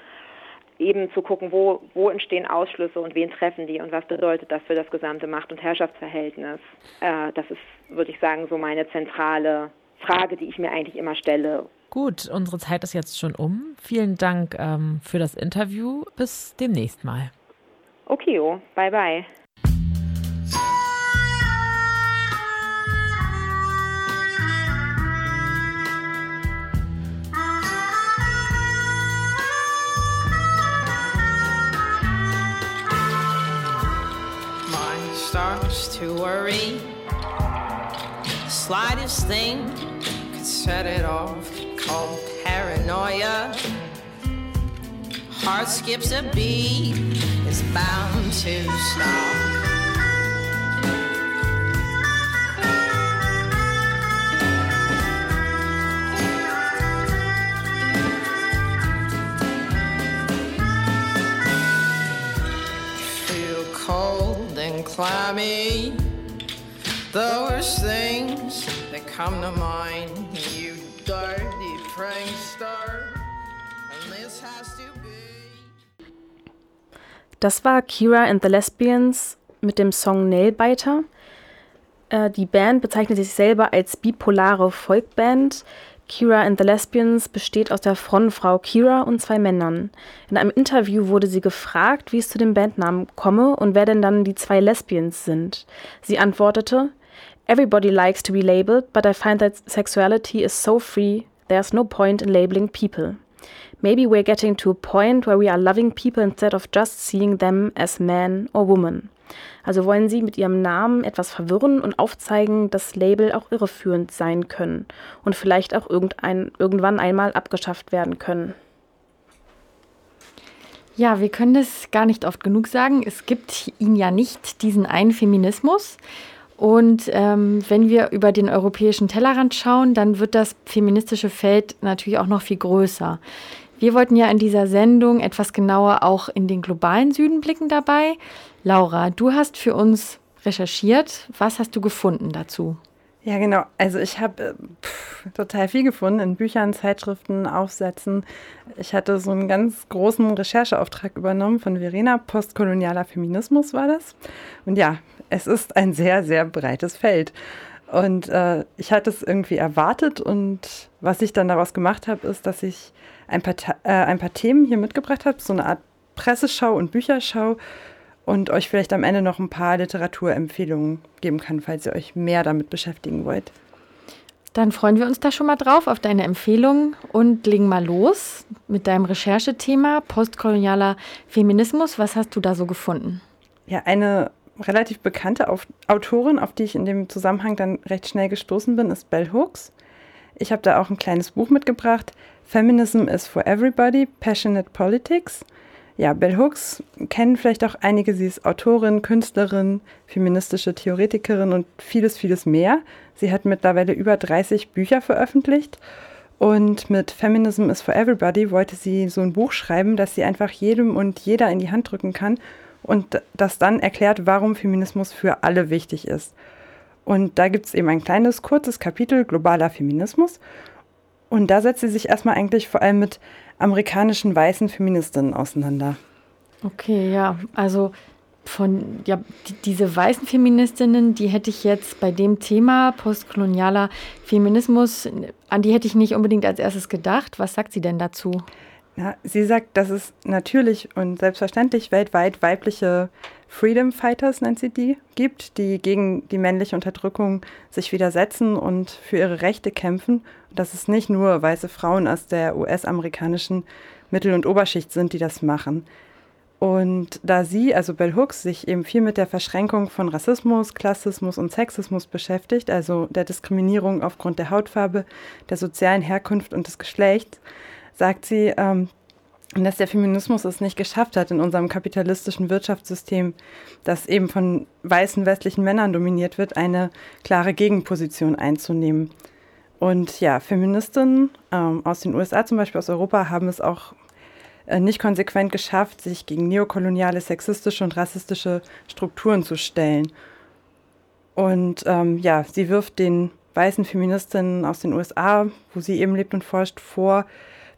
Eben zu gucken, wo, wo entstehen Ausschlüsse und wen treffen die und was bedeutet das für das gesamte Macht- und Herrschaftsverhältnis. Äh, das ist, würde ich sagen, so meine zentrale Frage, die ich mir eigentlich immer stelle. Gut, unsere Zeit ist jetzt schon um. Vielen Dank ähm, für das Interview. Bis demnächst mal. Okay, oh. bye bye. starts to worry. Slightest thing could set it off called paranoia. Heart skips a beat, it's bound to stop. Feel cold and clammy. The worst things that come to mind, you Das war Kira and the Lesbians mit dem Song Nailbiter. Äh, die Band bezeichnet sich selber als bipolare Folkband. Kira and the Lesbians besteht aus der Frontfrau Kira und zwei Männern. In einem Interview wurde sie gefragt, wie es zu dem Bandnamen komme und wer denn dann die zwei Lesbians sind. Sie antwortete, Everybody likes to be labeled, but I find that sexuality is so free, there's no point in labeling people. Maybe we're getting to a point where we are loving people instead of just seeing them as man or woman. Also wollen sie mit ihrem Namen etwas verwirren und aufzeigen, dass Label auch irreführend sein können und vielleicht auch irgendein, irgendwann einmal abgeschafft werden können. Ja, wir können das gar nicht oft genug sagen. Es gibt ihn ja nicht, diesen einen Feminismus. Und ähm, wenn wir über den europäischen Tellerrand schauen, dann wird das feministische Feld natürlich auch noch viel größer. Wir wollten ja in dieser Sendung etwas genauer auch in den globalen Süden blicken dabei. Laura, du hast für uns recherchiert. Was hast du gefunden dazu? Ja, genau. Also ich habe äh, total viel gefunden in Büchern, Zeitschriften, Aufsätzen. Ich hatte so einen ganz großen Rechercheauftrag übernommen von Verena. Postkolonialer Feminismus war das. Und ja, es ist ein sehr, sehr breites Feld. Und äh, ich hatte es irgendwie erwartet und was ich dann daraus gemacht habe, ist, dass ich ein paar, äh, ein paar Themen hier mitgebracht habe, so eine Art Presseschau und Bücherschau und euch vielleicht am Ende noch ein paar Literaturempfehlungen geben kann, falls ihr euch mehr damit beschäftigen wollt. Dann freuen wir uns da schon mal drauf auf deine Empfehlungen und legen mal los mit deinem Recherchethema postkolonialer Feminismus. Was hast du da so gefunden? Ja, eine relativ bekannte Autorin, auf die ich in dem Zusammenhang dann recht schnell gestoßen bin, ist Bell Hooks. Ich habe da auch ein kleines Buch mitgebracht. Feminism is for Everybody, Passionate Politics. Ja, Bell Hooks kennen vielleicht auch einige. Sie ist Autorin, Künstlerin, feministische Theoretikerin und vieles, vieles mehr. Sie hat mittlerweile über 30 Bücher veröffentlicht. Und mit Feminism is for Everybody wollte sie so ein Buch schreiben, das sie einfach jedem und jeder in die Hand drücken kann und das dann erklärt, warum Feminismus für alle wichtig ist. Und da gibt es eben ein kleines, kurzes Kapitel globaler Feminismus. Und da setzt sie sich erstmal eigentlich vor allem mit amerikanischen weißen Feministinnen auseinander. Okay, ja, also von ja die, diese weißen Feministinnen, die hätte ich jetzt bei dem Thema postkolonialer Feminismus, an die hätte ich nicht unbedingt als erstes gedacht. Was sagt sie denn dazu? Ja, sie sagt, dass es natürlich und selbstverständlich weltweit weibliche Freedom Fighters, nennt sie die, gibt, die gegen die männliche Unterdrückung sich widersetzen und für ihre Rechte kämpfen. Und dass es nicht nur weiße Frauen aus der US-amerikanischen Mittel- und Oberschicht sind, die das machen. Und da sie, also Bell Hooks, sich eben viel mit der Verschränkung von Rassismus, Klassismus und Sexismus beschäftigt, also der Diskriminierung aufgrund der Hautfarbe, der sozialen Herkunft und des Geschlechts, sagt sie, ähm, dass der Feminismus es nicht geschafft hat, in unserem kapitalistischen Wirtschaftssystem, das eben von weißen westlichen Männern dominiert wird, eine klare Gegenposition einzunehmen. Und ja, Feministinnen ähm, aus den USA, zum Beispiel aus Europa, haben es auch äh, nicht konsequent geschafft, sich gegen neokoloniale, sexistische und rassistische Strukturen zu stellen. Und ähm, ja, sie wirft den weißen Feministinnen aus den USA, wo sie eben lebt und forscht, vor,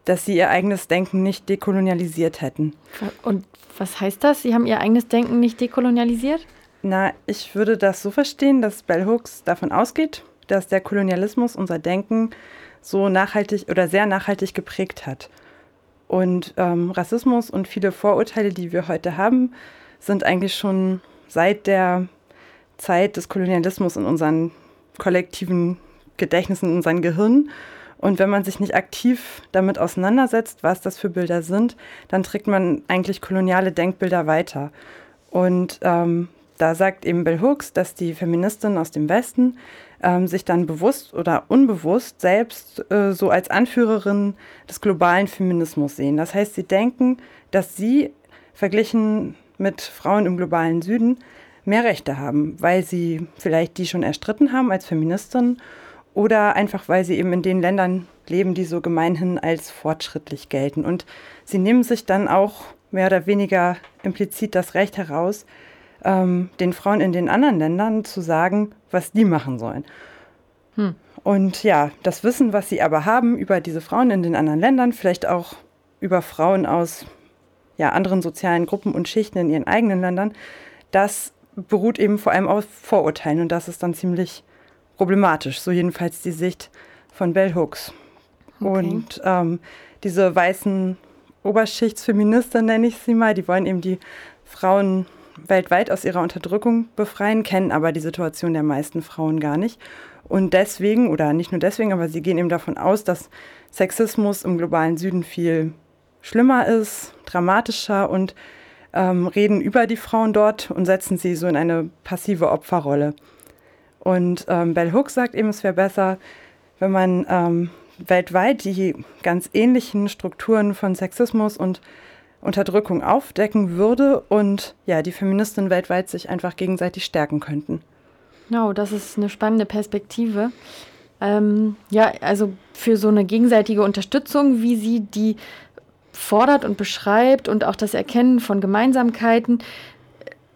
dass sie ihr eigenes Denken nicht dekolonialisiert hätten. Und was heißt das? Sie haben ihr eigenes Denken nicht dekolonialisiert? Na, ich würde das so verstehen, dass Bell Hooks davon ausgeht, dass der Kolonialismus unser Denken so nachhaltig oder sehr nachhaltig geprägt hat. Und ähm, Rassismus und viele Vorurteile, die wir heute haben, sind eigentlich schon seit der Zeit des Kolonialismus in unseren kollektiven Gedächtnissen, in unseren Gehirnen. Und wenn man sich nicht aktiv damit auseinandersetzt, was das für Bilder sind, dann trägt man eigentlich koloniale Denkbilder weiter. Und ähm, da sagt eben Bell Hooks, dass die Feministinnen aus dem Westen ähm, sich dann bewusst oder unbewusst selbst äh, so als Anführerin des globalen Feminismus sehen. Das heißt, sie denken, dass sie verglichen mit Frauen im globalen Süden mehr Rechte haben, weil sie vielleicht die schon erstritten haben als Feministinnen oder einfach weil sie eben in den Ländern leben, die so gemeinhin als fortschrittlich gelten. Und sie nehmen sich dann auch mehr oder weniger implizit das Recht heraus, ähm, den Frauen in den anderen Ländern zu sagen, was die machen sollen. Hm. Und ja, das Wissen, was sie aber haben über diese Frauen in den anderen Ländern, vielleicht auch über Frauen aus ja, anderen sozialen Gruppen und Schichten in ihren eigenen Ländern, das beruht eben vor allem auf Vorurteilen und das ist dann ziemlich problematisch, so jedenfalls die Sicht von Bell Hooks. Okay. Und ähm, diese weißen Oberschichtsfeministen, nenne ich sie mal, die wollen eben die Frauen weltweit aus ihrer Unterdrückung befreien, kennen aber die Situation der meisten Frauen gar nicht. Und deswegen, oder nicht nur deswegen, aber sie gehen eben davon aus, dass Sexismus im globalen Süden viel schlimmer ist, dramatischer und ähm, reden über die Frauen dort und setzen sie so in eine passive Opferrolle. Und ähm, Bell Hooks sagt eben, es wäre besser, wenn man ähm, weltweit die ganz ähnlichen Strukturen von Sexismus und Unterdrückung aufdecken würde und ja, die Feministinnen weltweit sich einfach gegenseitig stärken könnten. Genau, das ist eine spannende Perspektive. Ähm, ja, also für so eine gegenseitige Unterstützung, wie sie die fordert und beschreibt und auch das Erkennen von Gemeinsamkeiten,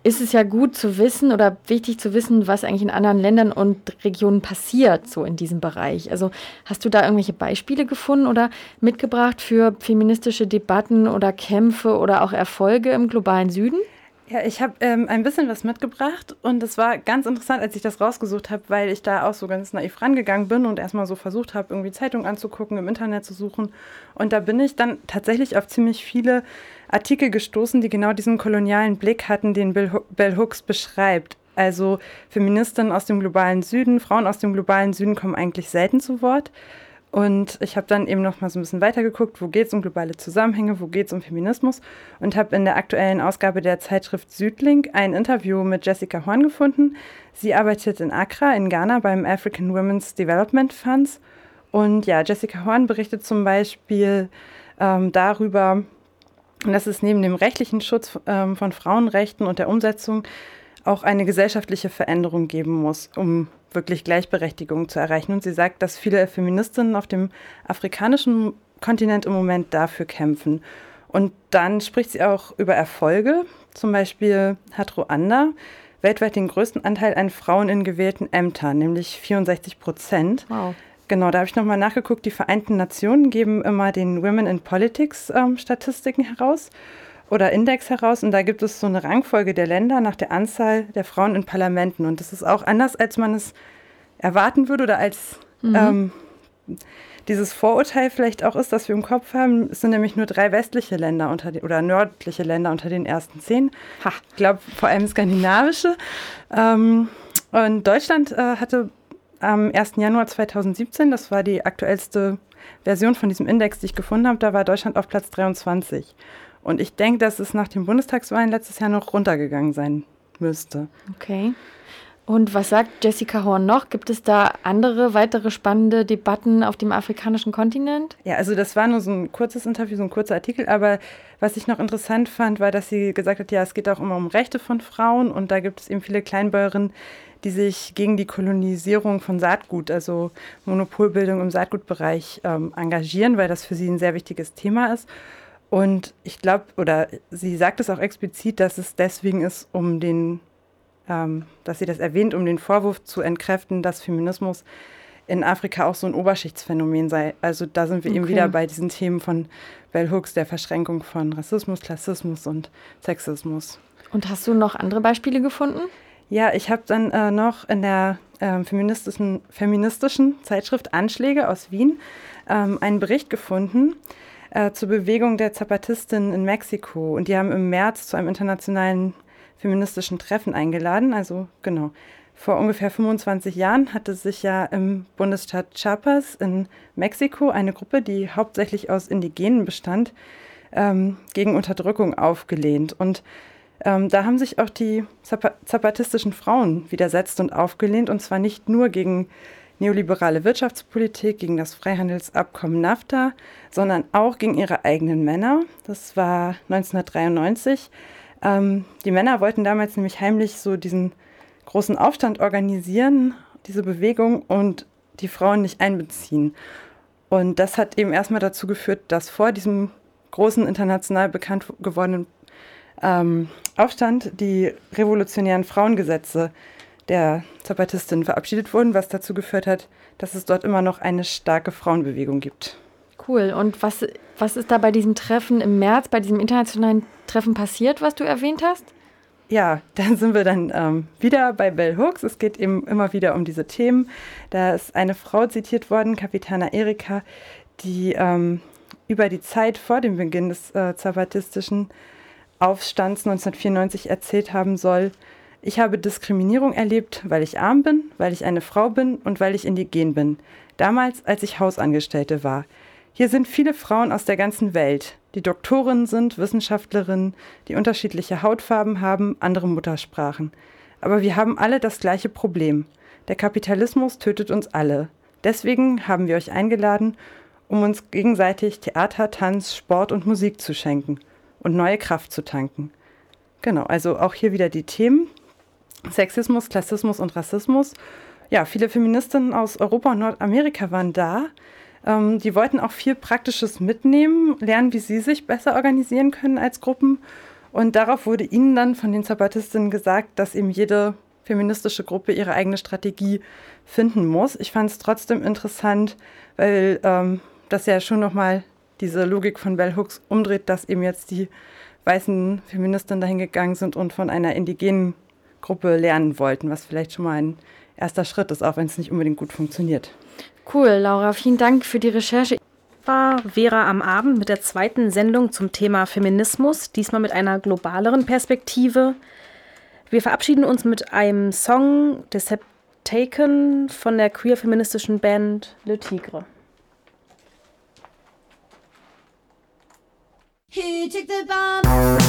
ist es ja gut zu wissen oder wichtig zu wissen, was eigentlich in anderen Ländern und Regionen passiert, so in diesem Bereich. Also hast du da irgendwelche Beispiele gefunden oder mitgebracht für feministische Debatten oder Kämpfe oder auch Erfolge im globalen Süden? Ja, ich habe ähm, ein bisschen was mitgebracht und es war ganz interessant, als ich das rausgesucht habe, weil ich da auch so ganz naiv rangegangen bin und erstmal so versucht habe, irgendwie Zeitungen anzugucken, im Internet zu suchen. Und da bin ich dann tatsächlich auf ziemlich viele Artikel gestoßen, die genau diesen kolonialen Blick hatten, den Bill, Bell Hooks beschreibt. Also Feministinnen aus dem globalen Süden, Frauen aus dem globalen Süden kommen eigentlich selten zu Wort. Und ich habe dann eben noch mal so ein bisschen weitergeguckt, wo geht es um globale Zusammenhänge, wo geht es um Feminismus und habe in der aktuellen Ausgabe der Zeitschrift Südlink ein Interview mit Jessica Horn gefunden. Sie arbeitet in Accra in Ghana beim African Women's Development Funds. Und ja, Jessica Horn berichtet zum Beispiel ähm, darüber, dass es neben dem rechtlichen Schutz ähm, von Frauenrechten und der Umsetzung auch eine gesellschaftliche Veränderung geben muss, um wirklich Gleichberechtigung zu erreichen. Und sie sagt, dass viele Feministinnen auf dem afrikanischen Kontinent im Moment dafür kämpfen. Und dann spricht sie auch über Erfolge. Zum Beispiel hat Ruanda weltweit den größten Anteil an Frauen in gewählten Ämtern, nämlich 64 Prozent. Wow. Genau, da habe ich nochmal nachgeguckt. Die Vereinten Nationen geben immer den Women in Politics ähm, Statistiken heraus oder Index heraus. Und da gibt es so eine Rangfolge der Länder nach der Anzahl der Frauen in Parlamenten. Und das ist auch anders, als man es erwarten würde oder als mhm. ähm, dieses Vorurteil vielleicht auch ist, dass wir im Kopf haben. Es sind nämlich nur drei westliche Länder unter den, oder nördliche Länder unter den ersten zehn. Ha, ich glaube vor allem skandinavische. Ähm, und Deutschland äh, hatte am 1. Januar 2017, das war die aktuellste Version von diesem Index, die ich gefunden habe, da war Deutschland auf Platz 23. Und ich denke, dass es nach den Bundestagswahlen letztes Jahr noch runtergegangen sein müsste. Okay. Und was sagt Jessica Horn noch? Gibt es da andere, weitere spannende Debatten auf dem afrikanischen Kontinent? Ja, also das war nur so ein kurzes Interview, so ein kurzer Artikel, aber was ich noch interessant fand, war, dass sie gesagt hat, ja, es geht auch immer um Rechte von Frauen und da gibt es eben viele Kleinbäuerinnen, die sich gegen die Kolonisierung von Saatgut, also Monopolbildung im Saatgutbereich, ähm, engagieren, weil das für sie ein sehr wichtiges Thema ist. Und ich glaube, oder sie sagt es auch explizit, dass es deswegen ist, um den ähm, dass sie das erwähnt, um den Vorwurf zu entkräften, dass Feminismus in Afrika auch so ein Oberschichtsphänomen sei. Also da sind wir okay. eben wieder bei diesen Themen von Bell Hooks, der Verschränkung von Rassismus, Klassismus und Sexismus. Und hast du noch andere Beispiele gefunden? Ja, ich habe dann äh, noch in der äh, feministischen, feministischen Zeitschrift Anschläge aus Wien ähm, einen Bericht gefunden äh, zur Bewegung der Zapatistin in Mexiko. Und die haben im März zu einem internationalen feministischen Treffen eingeladen. Also genau. Vor ungefähr 25 Jahren hatte sich ja im Bundesstaat Chiapas in Mexiko eine Gruppe, die hauptsächlich aus Indigenen bestand, ähm, gegen Unterdrückung aufgelehnt. Und ähm, da haben sich auch die zapatistischen Frauen widersetzt und aufgelehnt, und zwar nicht nur gegen neoliberale Wirtschaftspolitik, gegen das Freihandelsabkommen NAFTA, sondern auch gegen ihre eigenen Männer. Das war 1993 ähm, die Männer wollten damals nämlich heimlich so diesen großen Aufstand organisieren, diese Bewegung und die Frauen nicht einbeziehen. Und das hat eben erstmal dazu geführt, dass vor diesem großen international bekannt gewordenen ähm, Aufstand die revolutionären Frauengesetze der Zapatistin verabschiedet wurden, was dazu geführt hat, dass es dort immer noch eine starke Frauenbewegung gibt. Cool. Und was, was ist da bei diesem Treffen im März, bei diesem internationalen Treffen passiert, was du erwähnt hast? Ja, dann sind wir dann ähm, wieder bei Bell Hooks. Es geht eben immer wieder um diese Themen. Da ist eine Frau zitiert worden, Kapitana Erika, die ähm, über die Zeit vor dem Beginn des äh, zapatistischen Aufstands 1994 erzählt haben soll, ich habe Diskriminierung erlebt, weil ich arm bin, weil ich eine Frau bin und weil ich indigen bin. Damals, als ich Hausangestellte war. Hier sind viele Frauen aus der ganzen Welt, die Doktorinnen sind, Wissenschaftlerinnen, die unterschiedliche Hautfarben haben, andere Muttersprachen. Aber wir haben alle das gleiche Problem. Der Kapitalismus tötet uns alle. Deswegen haben wir euch eingeladen, um uns gegenseitig Theater, Tanz, Sport und Musik zu schenken und neue Kraft zu tanken. Genau, also auch hier wieder die Themen. Sexismus, Klassismus und Rassismus. Ja, viele Feministinnen aus Europa und Nordamerika waren da. Ähm, die wollten auch viel Praktisches mitnehmen, lernen, wie sie sich besser organisieren können als Gruppen. Und darauf wurde ihnen dann von den Zapatistinnen gesagt, dass eben jede feministische Gruppe ihre eigene Strategie finden muss. Ich fand es trotzdem interessant, weil ähm, das ja schon nochmal diese Logik von Bell Hooks umdreht, dass eben jetzt die weißen Feministinnen dahin gegangen sind und von einer indigenen Gruppe lernen wollten, was vielleicht schon mal ein erster Schritt ist, auch wenn es nicht unbedingt gut funktioniert. Cool, Laura, vielen Dank für die Recherche. War Vera am Abend mit der zweiten Sendung zum Thema Feminismus, diesmal mit einer globaleren Perspektive. Wir verabschieden uns mit einem Song des Taken von der queer-feministischen Band Le Tigre. He took the bomb.